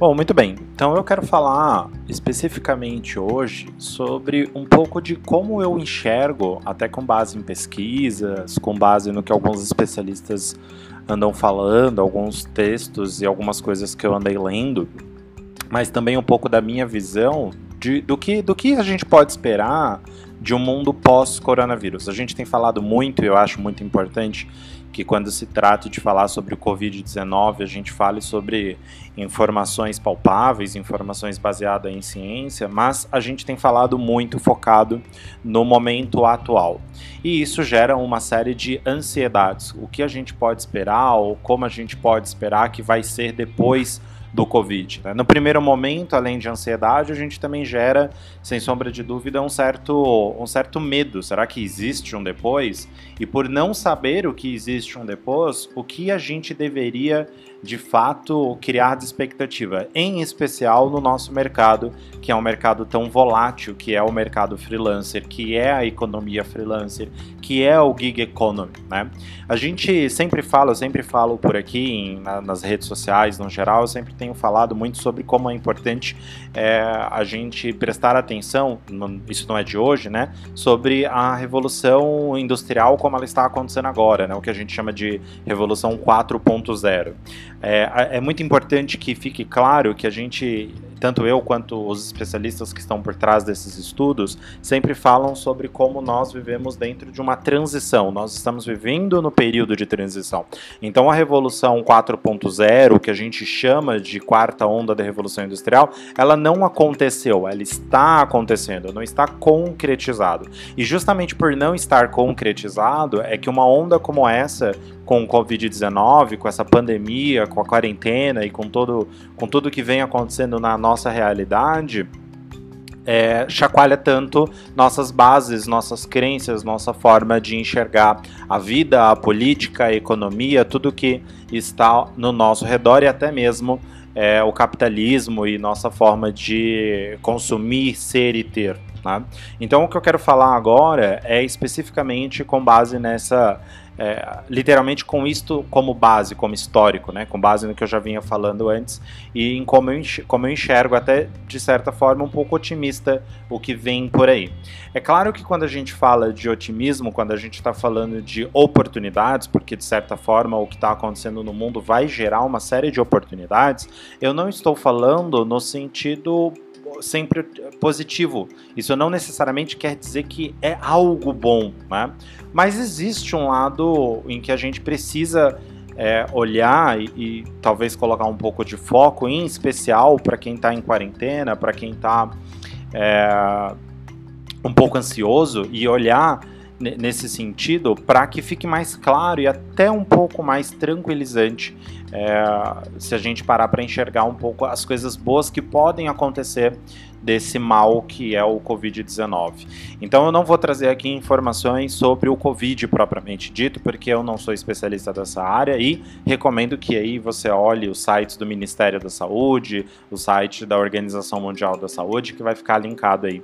Bom, muito bem. Então eu quero falar especificamente hoje sobre um pouco de como eu enxergo, até com base em pesquisas, com base no que alguns especialistas andam falando, alguns textos e algumas coisas que eu andei lendo, mas também um pouco da minha visão de, do, que, do que a gente pode esperar de um mundo pós-coronavírus. A gente tem falado muito, e eu acho muito importante, que quando se trata de falar sobre o Covid-19, a gente fale sobre informações palpáveis, informações baseadas em ciência, mas a gente tem falado muito focado no momento atual. E isso gera uma série de ansiedades. O que a gente pode esperar, ou como a gente pode esperar que vai ser depois do Covid. Né? No primeiro momento, além de ansiedade, a gente também gera, sem sombra de dúvida, um certo, um certo medo. Será que existe um depois? E por não saber o que existe um depois, o que a gente deveria de fato criar expectativa, em especial no nosso mercado, que é um mercado tão volátil, que é o mercado freelancer, que é a economia freelancer, que é o gig economy, né? A gente sempre fala, eu sempre falo por aqui em, na, nas redes sociais, no geral, eu sempre tenho falado muito sobre como é importante é, a gente prestar atenção, isso não é de hoje, né? Sobre a revolução industrial como ela está acontecendo agora, né? O que a gente chama de revolução 4.0. É, é muito importante que fique claro que a gente tanto eu quanto os especialistas que estão por trás desses estudos sempre falam sobre como nós vivemos dentro de uma transição. Nós estamos vivendo no período de transição. Então a revolução 4.0, que a gente chama de quarta onda da revolução industrial, ela não aconteceu, ela está acontecendo, não está concretizado. E justamente por não estar concretizado é que uma onda como essa com o Covid-19, com essa pandemia, com a quarentena e com todo, com tudo que vem acontecendo na nossa realidade, é, chacoalha tanto nossas bases, nossas crenças, nossa forma de enxergar a vida, a política, a economia, tudo que está no nosso redor e até mesmo é, o capitalismo e nossa forma de consumir, ser e ter. Né? Então, o que eu quero falar agora é especificamente com base nessa é, literalmente com isto como base, como histórico, né? com base no que eu já vinha falando antes e em como eu, enxergo, como eu enxergo, até de certa forma, um pouco otimista o que vem por aí. É claro que quando a gente fala de otimismo, quando a gente está falando de oportunidades, porque de certa forma o que está acontecendo no mundo vai gerar uma série de oportunidades, eu não estou falando no sentido sempre positivo. Isso não necessariamente quer dizer que é algo bom, né? Mas existe um lado em que a gente precisa é, olhar e, e, talvez colocar um pouco de foco, em especial para quem está em quarentena, para quem está é, um pouco ansioso e olhar nesse sentido para que fique mais claro e até um pouco mais tranquilizante é, se a gente parar para enxergar um pouco as coisas boas que podem acontecer desse mal que é o Covid-19. Então eu não vou trazer aqui informações sobre o Covid propriamente dito, porque eu não sou especialista dessa área e recomendo que aí você olhe os sites do Ministério da Saúde, o site da Organização Mundial da Saúde, que vai ficar linkado aí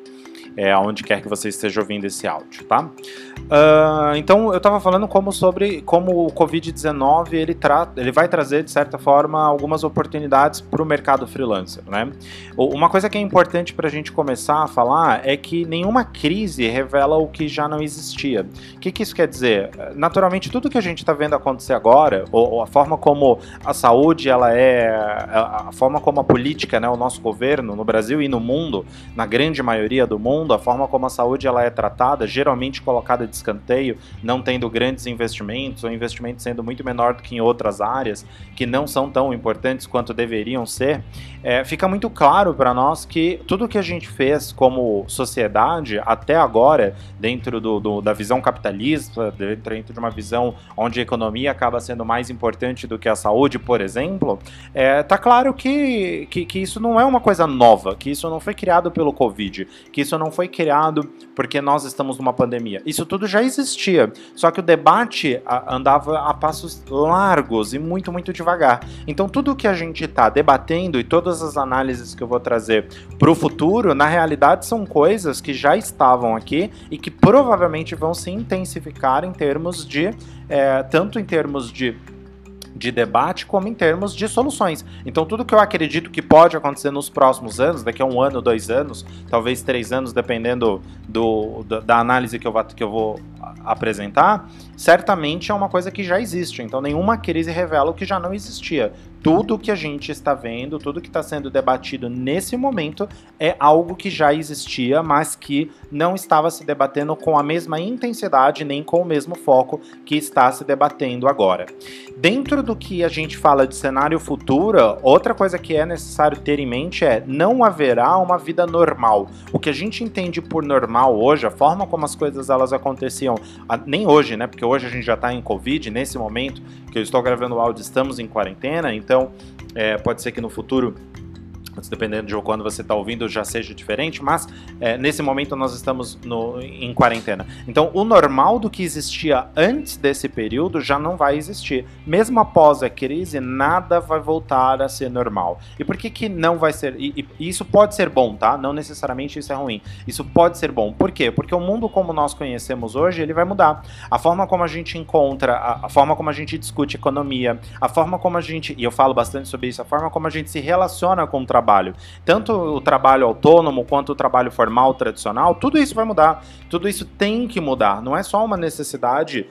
é, aonde quer que você esteja ouvindo esse áudio, tá? Uh, então eu estava falando como sobre como o Covid-19 ele, ele vai trazer de certa forma algumas oportunidades para o mercado freelancer, né? Uma coisa que é importante para a gente começar a falar é que nenhuma crise revela o que já não existia. O que, que isso quer dizer? Naturalmente tudo que a gente está vendo acontecer agora, ou, ou, a forma como a saúde ela é, a forma como a política, né, o nosso governo no Brasil e no mundo, na grande maioria do mundo mundo, a forma como a saúde ela é tratada, geralmente colocada de escanteio, não tendo grandes investimentos, ou investimentos sendo muito menor do que em outras áreas, que não são tão importantes quanto deveriam ser, é, fica muito claro para nós que tudo que a gente fez como sociedade até agora, dentro do, do, da visão capitalista, dentro de uma visão onde a economia acaba sendo mais importante do que a saúde, por exemplo, é, tá claro que, que, que isso não é uma coisa nova, que isso não foi criado pelo Covid, que isso não foi criado porque nós estamos numa pandemia. Isso tudo já existia, só que o debate andava a passos largos e muito, muito devagar. Então, tudo que a gente está debatendo e todas as análises que eu vou trazer para o futuro, na realidade, são coisas que já estavam aqui e que provavelmente vão se intensificar em termos de, é, tanto em termos de de debate como em termos de soluções. Então, tudo que eu acredito que pode acontecer nos próximos anos, daqui a um ano, dois anos, talvez três anos, dependendo do, da análise que eu, que eu vou apresentar, certamente é uma coisa que já existe. Então, nenhuma crise revela o que já não existia tudo que a gente está vendo, tudo que está sendo debatido nesse momento é algo que já existia, mas que não estava se debatendo com a mesma intensidade nem com o mesmo foco que está se debatendo agora. Dentro do que a gente fala de cenário futuro, outra coisa que é necessário ter em mente é não haverá uma vida normal. O que a gente entende por normal hoje, a forma como as coisas elas aconteciam, nem hoje, né? Porque hoje a gente já está em Covid, nesse momento que eu estou gravando o áudio, estamos em quarentena, então é, pode ser que no futuro dependendo de quando você está ouvindo, já seja diferente, mas é, nesse momento nós estamos no, em quarentena. Então, o normal do que existia antes desse período já não vai existir. Mesmo após a crise, nada vai voltar a ser normal. E por que, que não vai ser? E, e isso pode ser bom, tá? Não necessariamente isso é ruim. Isso pode ser bom. Por quê? Porque o mundo como nós conhecemos hoje, ele vai mudar. A forma como a gente encontra, a, a forma como a gente discute economia, a forma como a gente, e eu falo bastante sobre isso, a forma como a gente se relaciona com o trabalho trabalho. Tanto o trabalho autônomo quanto o trabalho formal tradicional, tudo isso vai mudar. Tudo isso tem que mudar. Não é só uma necessidade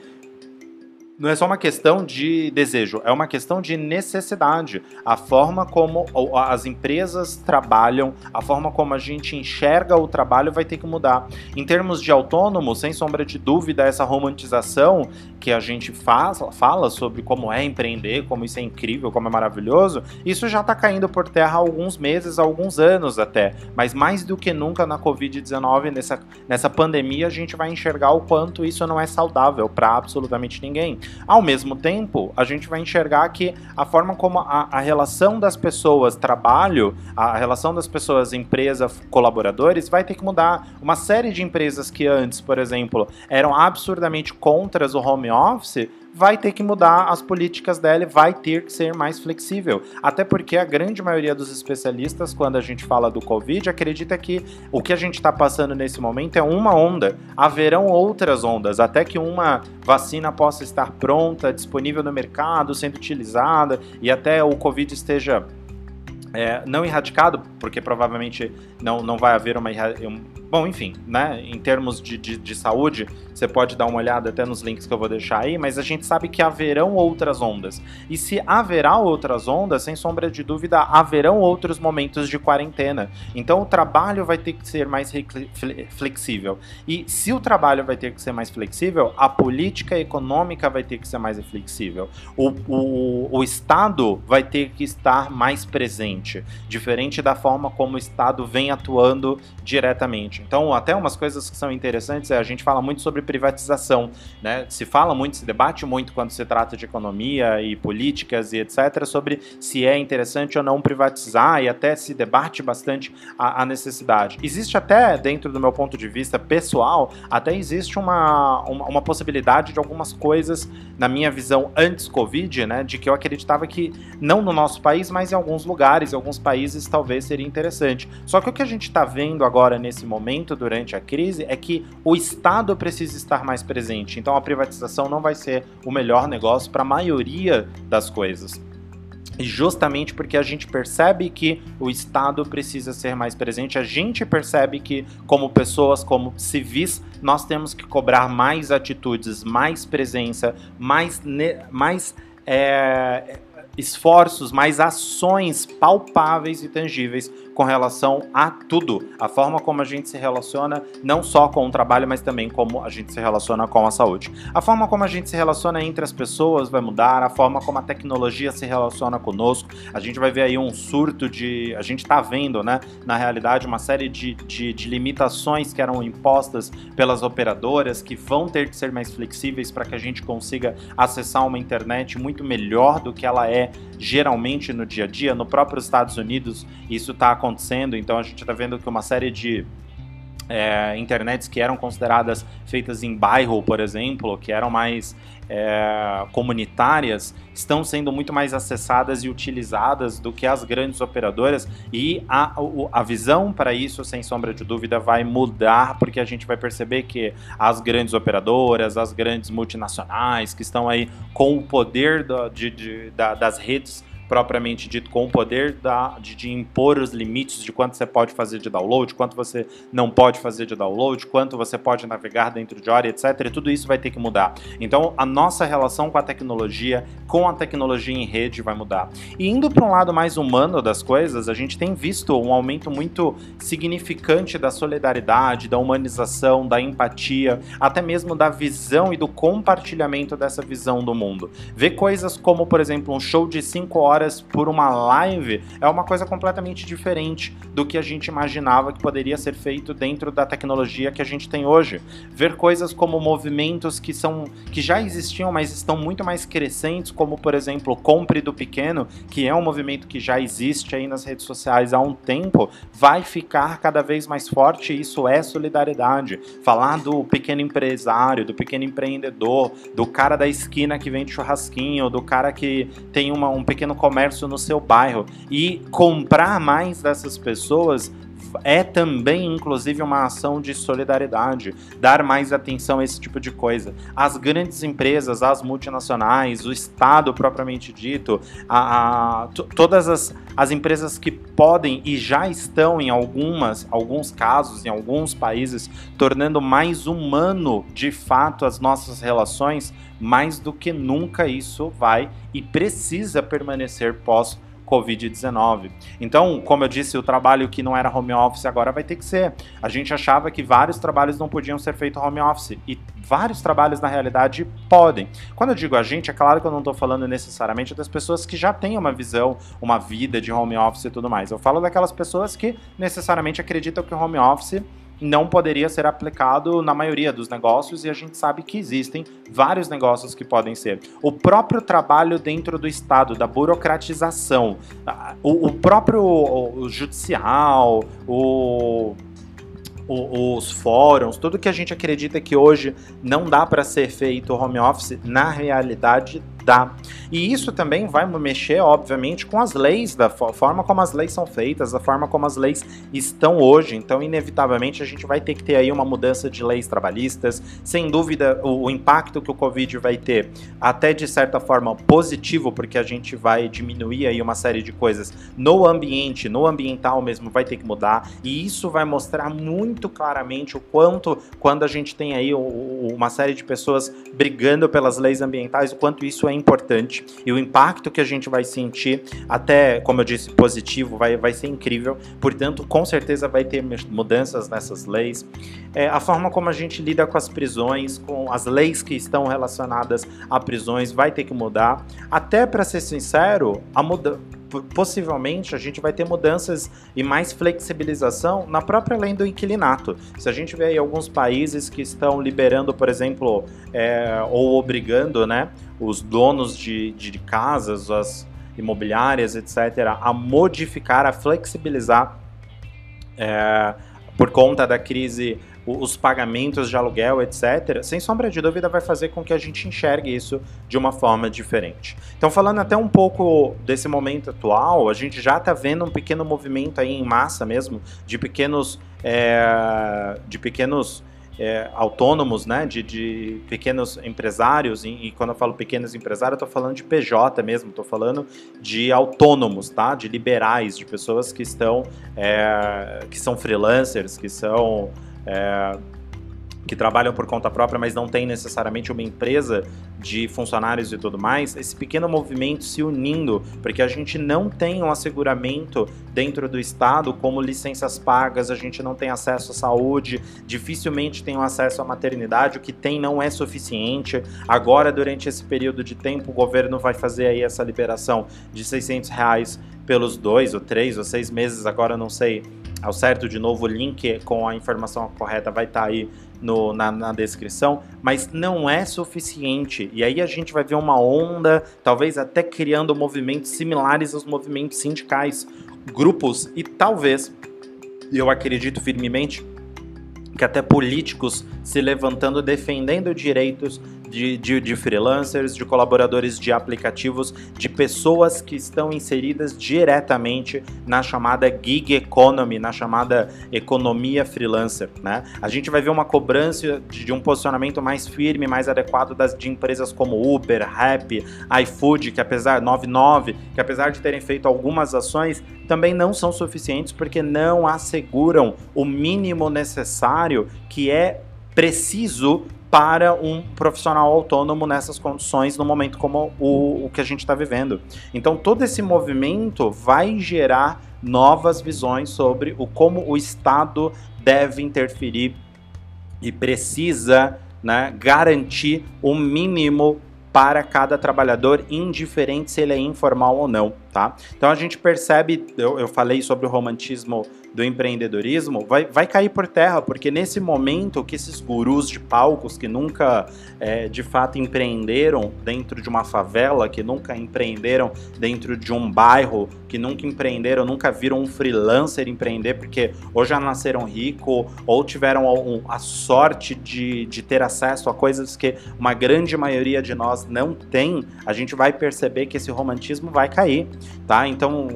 não é só uma questão de desejo, é uma questão de necessidade. A forma como as empresas trabalham, a forma como a gente enxerga o trabalho vai ter que mudar. Em termos de autônomo, sem sombra de dúvida, essa romantização que a gente faz, fala sobre como é empreender, como isso é incrível, como é maravilhoso, isso já está caindo por terra há alguns meses, há alguns anos até. Mas mais do que nunca na Covid-19, nessa, nessa pandemia, a gente vai enxergar o quanto isso não é saudável para absolutamente ninguém. Ao mesmo tempo, a gente vai enxergar que a forma como a, a relação das pessoas trabalho, a relação das pessoas empresa, colaboradores, vai ter que mudar. Uma série de empresas que antes, por exemplo, eram absurdamente contra o home office, vai ter que mudar as políticas dela, vai ter que ser mais flexível. Até porque a grande maioria dos especialistas, quando a gente fala do Covid, acredita que o que a gente está passando nesse momento é uma onda. Haverão outras ondas, até que uma vacina possa estar pronta, disponível no mercado, sendo utilizada e até o Covid esteja é, não erradicado, porque provavelmente não, não vai haver uma. Um, bom, enfim, né? Em termos de, de, de, saúde, você pode dar uma olhada até nos links que eu vou deixar aí, mas a gente sabe que haverão outras ondas. E se haverá outras ondas, sem sombra de dúvida, haverão outros momentos de quarentena. Então o trabalho vai ter que ser mais flexível. E se o trabalho vai ter que ser mais flexível, a política econômica vai ter que ser mais flexível. O, o, o Estado vai ter que estar mais presente diferente, da forma como o Estado vem atuando diretamente. Então, até umas coisas que são interessantes é a gente fala muito sobre privatização, né? Se fala muito, se debate muito quando se trata de economia e políticas e etc sobre se é interessante ou não privatizar e até se debate bastante a, a necessidade. Existe até dentro do meu ponto de vista pessoal, até existe uma, uma, uma possibilidade de algumas coisas na minha visão antes Covid, né, de que eu acreditava que não no nosso país, mas em alguns lugares alguns países talvez seria interessante. Só que o que a gente está vendo agora nesse momento, durante a crise, é que o Estado precisa estar mais presente. Então a privatização não vai ser o melhor negócio para a maioria das coisas. E justamente porque a gente percebe que o Estado precisa ser mais presente, a gente percebe que, como pessoas, como civis, nós temos que cobrar mais atitudes, mais presença, mais, mais é, esforços, mais ações palpáveis e tangíveis com relação a tudo. A forma como a gente se relaciona, não só com o trabalho, mas também como a gente se relaciona com a saúde. A forma como a gente se relaciona entre as pessoas vai mudar, a forma como a tecnologia se relaciona conosco. A gente vai ver aí um surto de. A gente está vendo, né, na realidade, uma série de, de, de limitações que eram impostas pelas operadoras que vão ter que ser mais flexíveis para que a gente consiga acessar uma internet muito melhor do que ela é geralmente no dia a dia. No próprio Estados Unidos, isso está acontecendo, então a gente está vendo que uma série de é, internets que eram consideradas feitas em bairro, por exemplo, que eram mais é, comunitárias, estão sendo muito mais acessadas e utilizadas do que as grandes operadoras, e a, a visão para isso, sem sombra de dúvida, vai mudar, porque a gente vai perceber que as grandes operadoras, as grandes multinacionais que estão aí com o poder do, de, de, da, das redes propriamente dito, com o poder da, de, de, impor os limites de quanto você pode fazer de download, quanto você não pode fazer de download, quanto você pode navegar dentro de hora, etc. Tudo isso vai ter que mudar. Então, a nossa relação com a tecnologia, com a tecnologia em rede, vai mudar. E indo para um lado mais humano das coisas, a gente tem visto um aumento muito significante da solidariedade, da humanização, da empatia, até mesmo da visão e do compartilhamento dessa visão do mundo. Ver coisas como, por exemplo, um show de 5 horas horas por uma live é uma coisa completamente diferente do que a gente imaginava que poderia ser feito dentro da tecnologia que a gente tem hoje. Ver coisas como movimentos que são que já existiam, mas estão muito mais crescentes, como por exemplo, Compre do Pequeno, que é um movimento que já existe aí nas redes sociais há um tempo, vai ficar cada vez mais forte isso é solidariedade. Falar do pequeno empresário, do pequeno empreendedor, do cara da esquina que vende churrasquinho, do cara que tem uma, um pequeno comércio no seu bairro. E comprar mais dessas pessoas é também, inclusive, uma ação de solidariedade, dar mais atenção a esse tipo de coisa. As grandes empresas, as multinacionais, o Estado propriamente dito, a, a todas as, as empresas que podem e já estão em algumas, alguns casos, em alguns países, tornando mais humano de fato as nossas relações, mais do que nunca isso vai e precisa permanecer pós Covid-19. Então, como eu disse, o trabalho que não era home office agora vai ter que ser. A gente achava que vários trabalhos não podiam ser feitos home office e vários trabalhos na realidade podem. Quando eu digo a gente, é claro que eu não estou falando necessariamente das pessoas que já têm uma visão, uma vida de home office e tudo mais. Eu falo daquelas pessoas que necessariamente acreditam que o home office não poderia ser aplicado na maioria dos negócios e a gente sabe que existem vários negócios que podem ser. O próprio trabalho dentro do Estado, da burocratização, o, o próprio o judicial, o os fóruns, tudo que a gente acredita que hoje não dá para ser feito home office, na realidade dá. E isso também vai mexer, obviamente, com as leis, da forma como as leis são feitas, da forma como as leis estão hoje. Então, inevitavelmente, a gente vai ter que ter aí uma mudança de leis trabalhistas. Sem dúvida, o, o impacto que o Covid vai ter, até de certa forma positivo, porque a gente vai diminuir aí uma série de coisas no ambiente, no ambiental mesmo, vai ter que mudar. E isso vai mostrar muito claramente o quanto, quando a gente tem aí uma série de pessoas brigando pelas leis ambientais, o quanto isso é importante e o impacto que a gente vai sentir, até como eu disse, positivo, vai, vai ser incrível. Portanto, com certeza vai ter mudanças nessas leis. É, a forma como a gente lida com as prisões, com as leis que estão relacionadas a prisões, vai ter que mudar. Até para ser sincero, a mudança possivelmente a gente vai ter mudanças e mais flexibilização na própria lei do inquilinato. Se a gente vê aí alguns países que estão liberando, por exemplo, é, ou obrigando né, os donos de, de casas, as imobiliárias, etc., a modificar, a flexibilizar é, por conta da crise os pagamentos de aluguel, etc., sem sombra de dúvida vai fazer com que a gente enxergue isso de uma forma diferente. Então, falando até um pouco desse momento atual, a gente já está vendo um pequeno movimento aí em massa mesmo de pequenos, é, de pequenos é, autônomos, né, de, de, pequenos empresários, e, e, quando eu falo pequenos empresários, eu estou falando de PJ mesmo, estou falando de autônomos, tá, de liberais, de pessoas que estão, é, que são freelancers, que são é, que trabalham por conta própria, mas não tem necessariamente uma empresa de funcionários e tudo mais, esse pequeno movimento se unindo, porque a gente não tem um asseguramento dentro do Estado como licenças pagas, a gente não tem acesso à saúde, dificilmente tem um acesso à maternidade, o que tem não é suficiente. Agora, durante esse período de tempo, o governo vai fazer aí essa liberação de 600 reais pelos dois ou três ou seis meses, agora não sei ao certo, de novo, o link com a informação correta vai estar tá aí no, na, na, descrição, mas não é suficiente. E aí a gente vai ver uma onda, talvez até criando movimentos similares aos movimentos sindicais, grupos, e talvez, eu acredito firmemente, que até políticos se levantando defendendo direitos de, de, de, freelancers, de colaboradores de aplicativos, de pessoas que estão inseridas diretamente na chamada gig economy, na chamada economia freelancer. Né? A gente vai ver uma cobrança de, de um posicionamento mais firme, mais adequado das, de empresas como Uber, Rap, iFood, que apesar 99, que apesar de terem feito algumas ações, também não são suficientes porque não asseguram o mínimo necessário que é preciso para um profissional autônomo nessas condições, no momento como o, o que a gente está vivendo. Então, todo esse movimento vai gerar novas visões sobre o como o Estado deve interferir e precisa né, garantir o mínimo para cada trabalhador, indiferente se ele é informal ou não, tá? Então a gente percebe, eu, eu falei sobre o romantismo do empreendedorismo vai, vai cair por terra, porque nesse momento que esses gurus de palcos que nunca é, de fato empreenderam dentro de uma favela, que nunca empreenderam dentro de um bairro, que nunca empreenderam, nunca viram um freelancer empreender, porque ou já nasceram rico ou tiveram um, a sorte de, de ter acesso a coisas que uma grande maioria de nós não tem, a gente vai perceber que esse romantismo vai cair, tá? Então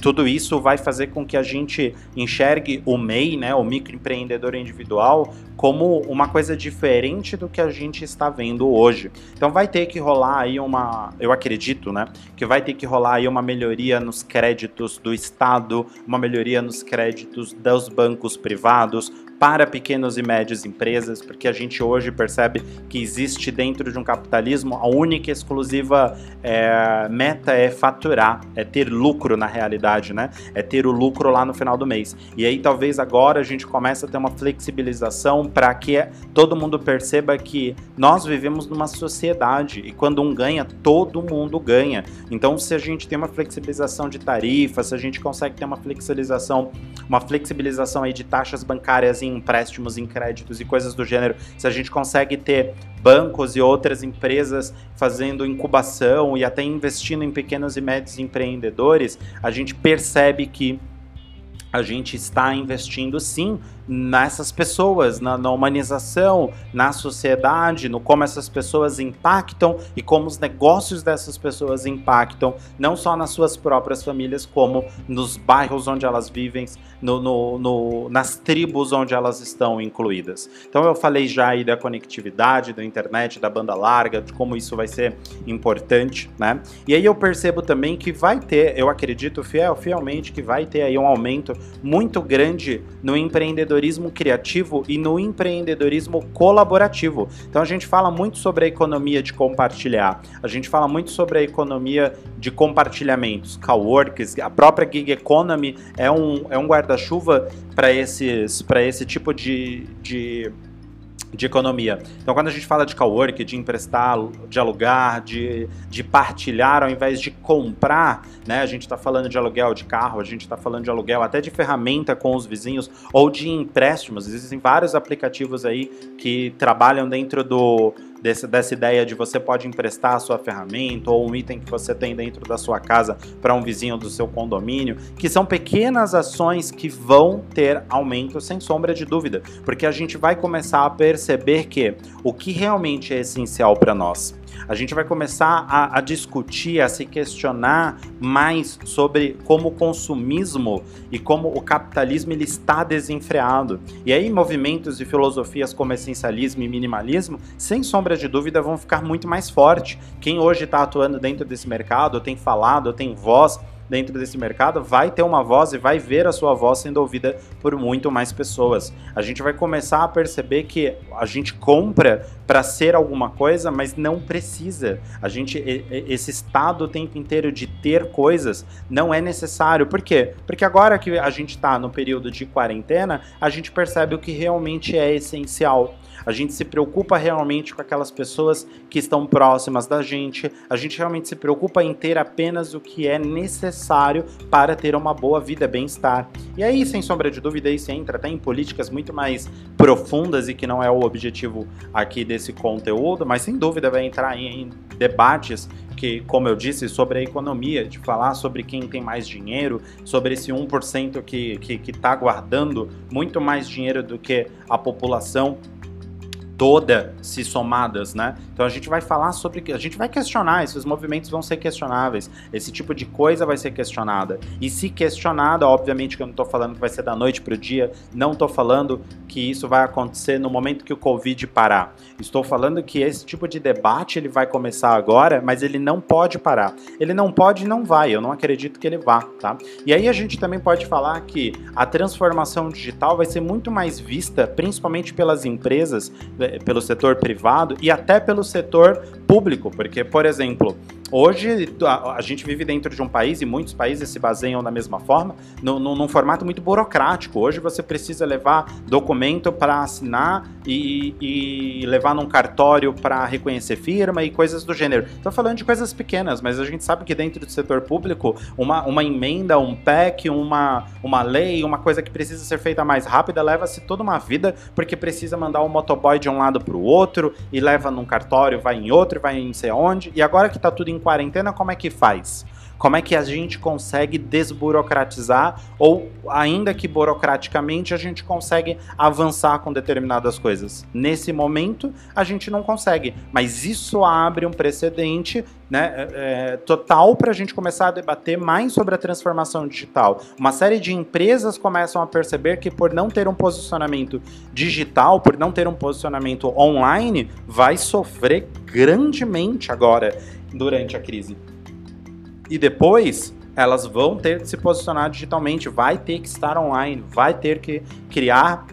tudo isso vai fazer com que a gente enxergue o MEI, né, o microempreendedor individual, como uma coisa diferente do que a gente está vendo hoje. Então vai ter que rolar aí uma, eu acredito, né, que vai ter que rolar aí uma melhoria nos créditos do Estado, uma melhoria nos créditos dos bancos privados, para pequenas e médias empresas, porque a gente hoje percebe que existe dentro de um capitalismo a única e exclusiva é, meta é faturar, é ter lucro na realidade, né? É ter o lucro lá no final do mês. E aí talvez agora a gente comece a ter uma flexibilização para que todo mundo perceba que nós vivemos numa sociedade e quando um ganha, todo mundo ganha. Então se a gente tem uma flexibilização de tarifas, se a gente consegue ter uma flexibilização, uma flexibilização aí de taxas bancárias em empréstimos, em créditos e coisas do gênero, se a gente consegue ter bancos e outras empresas fazendo incubação e até investindo em pequenos e médios empreendedores, a gente percebe que a gente está investindo sim nessas pessoas, na, na, humanização, na sociedade, no como essas pessoas impactam e como os negócios dessas pessoas impactam, não só nas suas próprias famílias, como nos bairros onde elas vivem, no, no, no, nas tribos onde elas estão incluídas. Então eu falei já aí da conectividade, da internet, da banda larga, de como isso vai ser importante, né? E aí eu percebo também que vai ter, eu acredito fiel, fielmente que vai ter aí um aumento muito grande no empreendedorismo empreendedorismo criativo e no empreendedorismo colaborativo. Então a gente fala muito sobre a economia de compartilhar, a gente fala muito sobre a economia de compartilhamentos, coworkers, a própria gig economy é um, é um guarda-chuva para esse tipo de, de de economia. Então, quando a gente fala de cowork, de emprestar, de alugar, de, de partilhar ao invés de comprar, né? A gente está falando de aluguel de carro, a gente está falando de aluguel até de ferramenta com os vizinhos ou de empréstimos. Existem vários aplicativos aí que trabalham dentro do, desse, dessa ideia de você pode emprestar a sua ferramenta ou um item que você tem dentro da sua casa para um vizinho do seu condomínio, que são pequenas ações que vão ter aumento sem sombra de dúvida, porque a gente vai começar a perceber que o que realmente é essencial para nós a gente vai começar a, a, discutir, a se questionar mais sobre como o consumismo e como o capitalismo ele está desenfreado. E aí movimentos e filosofias como essencialismo e minimalismo, sem sombra de dúvida, vão ficar muito mais forte. Quem hoje está atuando dentro desse mercado, tem falado, tem voz dentro desse mercado vai ter uma voz e vai ver a sua voz sendo ouvida por muito mais pessoas. A gente vai começar a perceber que a gente compra para ser alguma coisa, mas não precisa. A gente esse estado o tempo inteiro de ter coisas não é necessário. Por quê? Porque agora que a gente está no período de quarentena, a gente percebe o que realmente é essencial. A gente se preocupa realmente com aquelas pessoas que estão próximas da gente, a gente realmente se preocupa em ter apenas o que é necessário para ter uma boa vida, bem-estar. E aí, sem sombra de dúvida, isso entra até em políticas muito mais profundas e que não é o objetivo aqui desse conteúdo, mas sem dúvida vai entrar em debates que, como eu disse, sobre a economia, de falar sobre quem tem mais dinheiro, sobre esse 1% que está que, que tá guardando muito mais dinheiro do que a população toda se somadas, né? Então a gente vai falar sobre, a gente vai questionar, esses movimentos vão ser questionáveis, esse tipo de coisa vai ser questionada. E se questionada, obviamente que eu não estou falando que vai ser da noite para o dia, não estou falando que isso vai acontecer no momento que o Covid parar. Estou falando que esse tipo de debate ele vai começar agora, mas ele não pode parar. Ele não pode e não vai, eu não acredito que ele vá, tá? E aí a gente também pode falar que a transformação digital vai ser muito mais vista, principalmente pelas empresas, pelo setor privado e até pelo setor público, porque, por exemplo, Hoje, a, a, gente vive dentro de um país, e muitos países se baseiam da mesma forma, no, no, num formato muito burocrático. Hoje você precisa levar documento para assinar e, e, levar num cartório para reconhecer firma e coisas do gênero. Estou falando de coisas pequenas, mas a gente sabe que dentro do setor público, uma, uma emenda, um PEC, uma, uma lei, uma coisa que precisa ser feita mais rápida, leva-se toda uma vida, porque precisa mandar um motoboy de um lado para o outro, e leva num cartório, vai em outro, vai em sei onde, e agora que está tudo em em quarentena, como é que faz? Como é que a gente consegue desburocratizar ou, ainda que burocraticamente, a gente consegue avançar com determinadas coisas? Nesse momento, a gente não consegue, mas isso abre um precedente né, é, é total para a gente começar a debater mais sobre a transformação digital. Uma série de empresas começam a perceber que, por não ter um posicionamento digital, por não ter um posicionamento online, vai sofrer grandemente agora durante a crise. E depois elas vão ter que se posicionar digitalmente, vai ter que estar online, vai ter que criar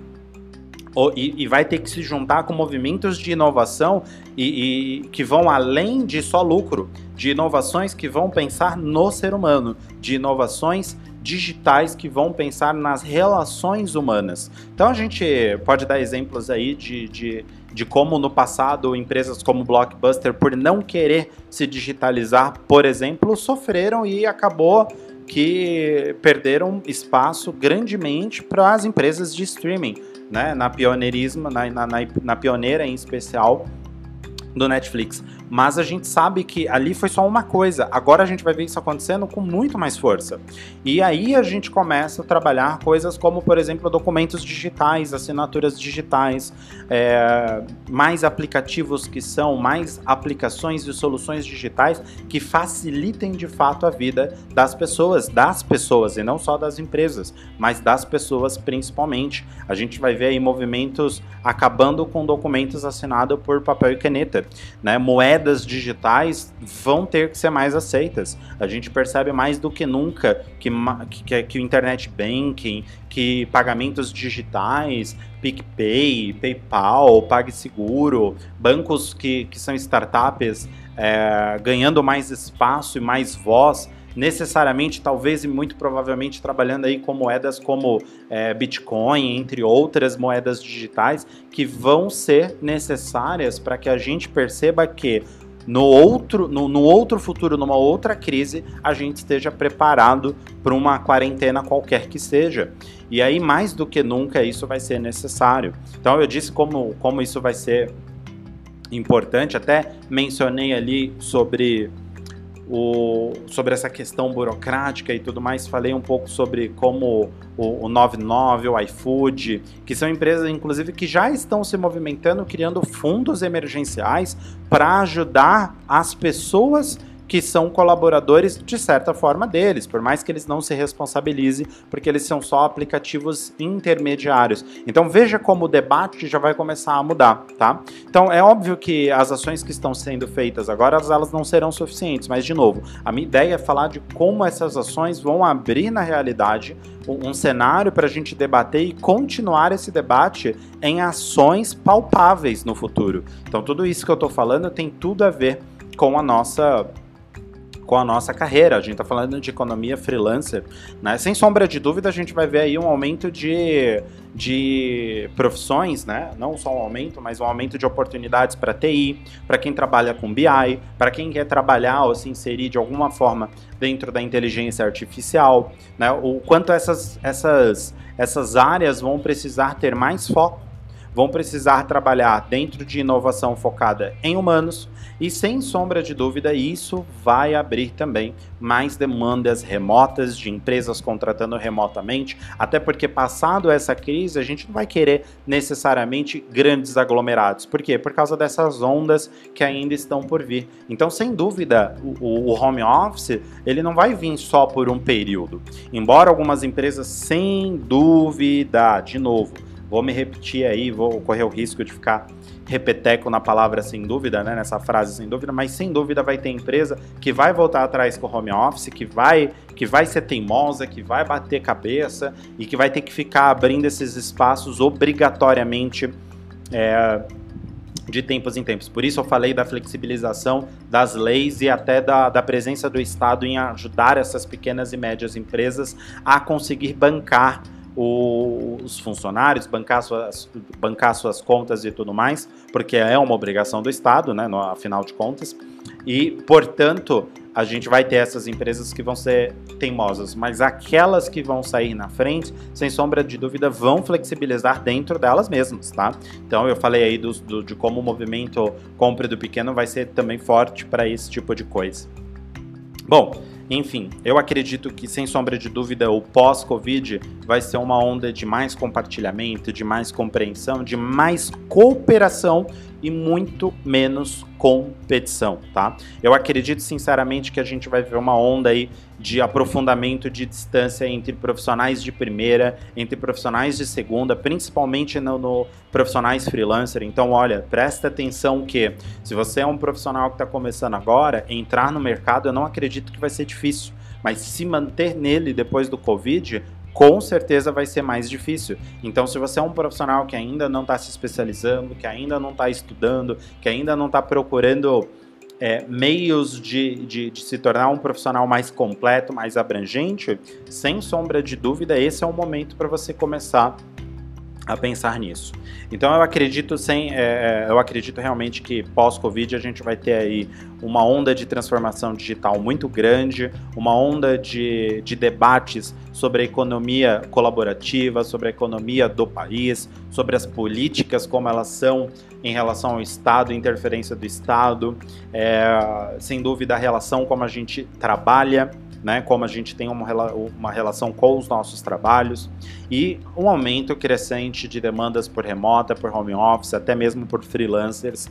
e, vai ter que se juntar com movimentos de inovação e, e, que vão além de só lucro, de inovações que vão pensar no ser humano, de inovações digitais que vão pensar nas relações humanas. Então a gente pode dar exemplos aí de, de, de como no passado empresas como Blockbuster, por não querer se digitalizar, por exemplo, sofreram e acabou que perderam espaço grandemente para as empresas de streaming, né? Na pioneirismo, na, na, na pioneira em especial do Netflix. Mas a gente sabe que ali foi só uma coisa. Agora a gente vai ver isso acontecendo com muito mais força. E aí a gente começa a trabalhar coisas como, por exemplo, documentos digitais, assinaturas digitais, é, mais aplicativos que são, mais aplicações e soluções digitais que facilitem de fato a vida das pessoas, das pessoas e não só das empresas, mas das pessoas principalmente. A gente vai ver aí movimentos acabando com documentos assinados por papel e caneta, né? Moedas digitais vão ter que ser mais aceitas. A gente percebe mais do que nunca que, que, que o internet banking, que pagamentos digitais, PicPay, PayPal, PagSeguro, bancos que, que são startups é, ganhando mais espaço e mais voz necessariamente, talvez e muito provavelmente trabalhando aí com moedas como é, Bitcoin, entre outras moedas digitais, que vão ser necessárias para que a gente perceba que no outro, no, no, outro futuro, numa outra crise, a gente esteja preparado para uma quarentena qualquer que seja. E aí, mais do que nunca, isso vai ser necessário. Então, eu disse como, como isso vai ser importante, até mencionei ali sobre o, sobre essa questão burocrática e tudo mais, falei um pouco sobre como o, o 99, o iFood, que são empresas, inclusive, que já estão se movimentando, criando fundos emergenciais para ajudar as pessoas que são colaboradores de certa forma deles, por mais que eles não se responsabilizem, porque eles são só aplicativos intermediários. Então veja como o debate já vai começar a mudar, tá? Então é óbvio que as ações que estão sendo feitas agora elas não serão suficientes, mas de novo, a minha ideia é falar de como essas ações vão abrir na realidade um cenário para a gente debater e continuar esse debate em ações palpáveis no futuro. Então tudo isso que eu estou falando tem tudo a ver com a nossa com a nossa carreira. A gente está falando de economia freelancer, né? Sem sombra de dúvida, a gente vai ver aí um aumento de, de profissões, né? Não só um aumento, mas um aumento de oportunidades para TI, para quem trabalha com BI, para quem quer trabalhar ou se inserir de alguma forma dentro da inteligência artificial, né? O quanto essas, essas, essas áreas vão precisar ter mais foco vão precisar trabalhar dentro de inovação focada em humanos e, sem sombra de dúvida, isso vai abrir também mais demandas remotas de empresas contratando remotamente, até porque, passado essa crise, a gente não vai querer necessariamente grandes aglomerados. Por quê? Por causa dessas ondas que ainda estão por vir. Então, sem dúvida, o, o home office ele não vai vir só por um período. Embora algumas empresas, sem dúvida, de novo, Vou me repetir aí, vou correr o risco de ficar repeteco na palavra sem dúvida, né, nessa frase sem dúvida, mas sem dúvida vai ter empresa que vai voltar atrás com o home office, que vai, que vai ser teimosa, que vai bater cabeça e que vai ter que ficar abrindo esses espaços obrigatoriamente é, de tempos em tempos. Por isso eu falei da flexibilização das leis e até da, da presença do Estado em ajudar essas pequenas e médias empresas a conseguir bancar os funcionários, bancar suas, bancar suas contas e tudo mais, porque é uma obrigação do Estado, né, no, afinal de contas. E, portanto, a gente vai ter essas empresas que vão ser teimosas, mas aquelas que vão sair na frente, sem sombra de dúvida, vão flexibilizar dentro delas mesmas, tá? Então eu falei aí do, do de como o movimento compra do pequeno vai ser também forte para esse tipo de coisa. Bom, enfim, eu acredito que, sem sombra de dúvida, o pós-Covid vai ser uma onda de mais compartilhamento, de mais compreensão, de mais cooperação e muito menos competição, tá? Eu acredito sinceramente que a gente vai ver uma onda aí de aprofundamento de distância entre profissionais de primeira, entre profissionais de segunda, principalmente no, no profissionais freelancer. Então, olha, presta atenção que se você é um profissional que está começando agora, entrar no mercado eu não acredito que vai ser difícil, mas se manter nele depois do Covid com certeza vai ser mais difícil. Então, se você é um profissional que ainda não está se especializando, que ainda não está estudando, que ainda não está procurando é, meios de, de, de, se tornar um profissional mais completo, mais abrangente, sem sombra de dúvida, esse é o momento para você começar a pensar nisso. Então eu acredito sem, é, é, eu acredito realmente que pós-Covid a gente vai ter aí uma onda de transformação digital muito grande, uma onda de, de debates sobre a economia colaborativa, sobre a economia do país, sobre as políticas como elas são em relação ao Estado, interferência do Estado, é, sem dúvida a relação como a gente trabalha né, como a gente tem uma, uma relação com os nossos trabalhos e um aumento crescente de demandas por remota, por home office, até mesmo por freelancers,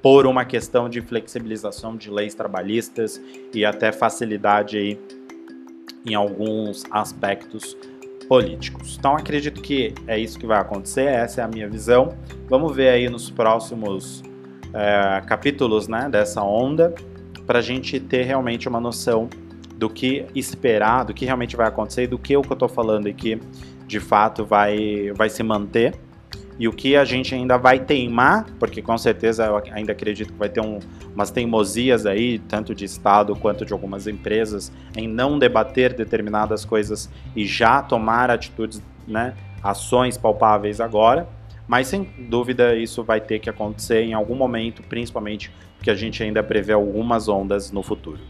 por uma questão de flexibilização de leis trabalhistas e até facilidade aí em alguns aspectos políticos. Então acredito que é isso que vai acontecer, essa é a minha visão. Vamos ver aí nos próximos é, capítulos né, dessa onda para a gente ter realmente uma noção do que esperar, do que realmente vai acontecer, do que o que eu estou falando aqui de fato vai, vai se manter e o que a gente ainda vai teimar, porque com certeza eu ainda acredito que vai ter um, umas teimosias aí, tanto de Estado quanto de algumas empresas, em não debater determinadas coisas e já tomar atitudes, né, ações palpáveis agora, mas sem dúvida isso vai ter que acontecer em algum momento, principalmente porque a gente ainda prevê algumas ondas no futuro.